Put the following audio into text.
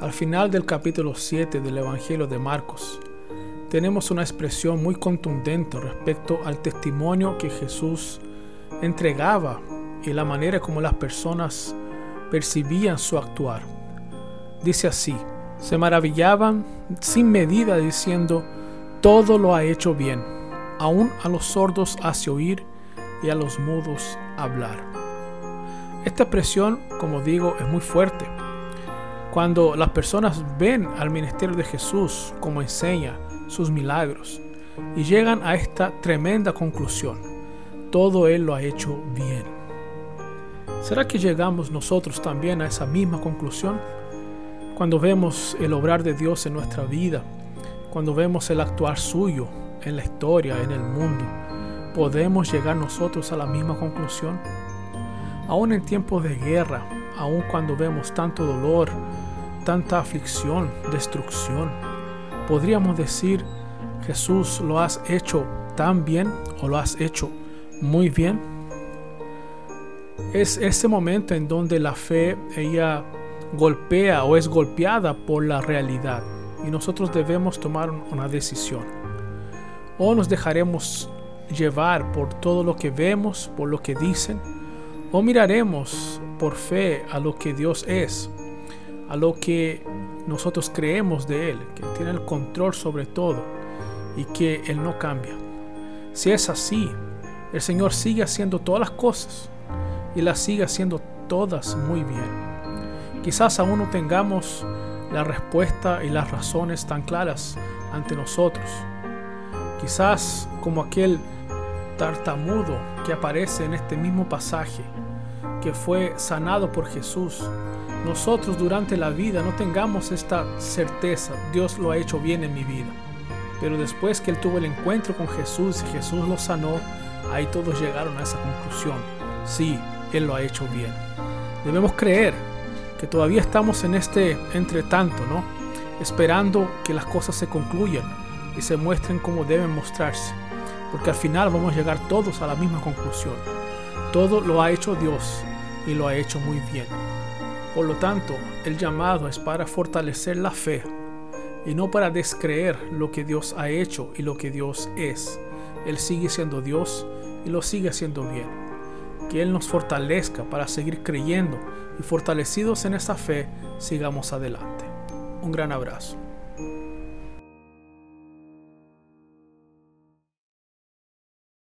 Al final del capítulo 7 del Evangelio de Marcos, tenemos una expresión muy contundente respecto al testimonio que Jesús entregaba y la manera como las personas percibían su actuar. Dice así, se maravillaban sin medida diciendo, todo lo ha hecho bien, aún a los sordos hace oír y a los mudos hablar. Esta expresión, como digo, es muy fuerte. Cuando las personas ven al ministerio de Jesús como enseña sus milagros y llegan a esta tremenda conclusión, todo Él lo ha hecho bien. ¿Será que llegamos nosotros también a esa misma conclusión? Cuando vemos el obrar de Dios en nuestra vida, cuando vemos el actuar suyo en la historia, en el mundo, ¿podemos llegar nosotros a la misma conclusión? Aún en tiempos de guerra, aún cuando vemos tanto dolor, tanta aflicción, destrucción, podríamos decir, Jesús, ¿lo has hecho tan bien o lo has hecho muy bien? Es ese momento en donde la fe, ella golpea o es golpeada por la realidad y nosotros debemos tomar una decisión. O nos dejaremos llevar por todo lo que vemos, por lo que dicen, o miraremos por fe a lo que Dios es, a lo que nosotros creemos de Él, que tiene el control sobre todo y que Él no cambia. Si es así, el Señor sigue haciendo todas las cosas y las sigue haciendo todas muy bien. Quizás aún no tengamos la respuesta y las razones tan claras ante nosotros. Quizás como aquel tartamudo que aparece en este mismo pasaje, que fue sanado por Jesús, nosotros durante la vida no tengamos esta certeza, Dios lo ha hecho bien en mi vida. Pero después que él tuvo el encuentro con Jesús y Jesús lo sanó, ahí todos llegaron a esa conclusión. Sí, Él lo ha hecho bien. Debemos creer que todavía estamos en este entretanto, ¿no? Esperando que las cosas se concluyan y se muestren como deben mostrarse porque al final vamos a llegar todos a la misma conclusión. Todo lo ha hecho Dios y lo ha hecho muy bien. Por lo tanto, el llamado es para fortalecer la fe y no para descreer lo que Dios ha hecho y lo que Dios es. Él sigue siendo Dios y lo sigue haciendo bien. Que Él nos fortalezca para seguir creyendo y fortalecidos en esa fe, sigamos adelante. Un gran abrazo.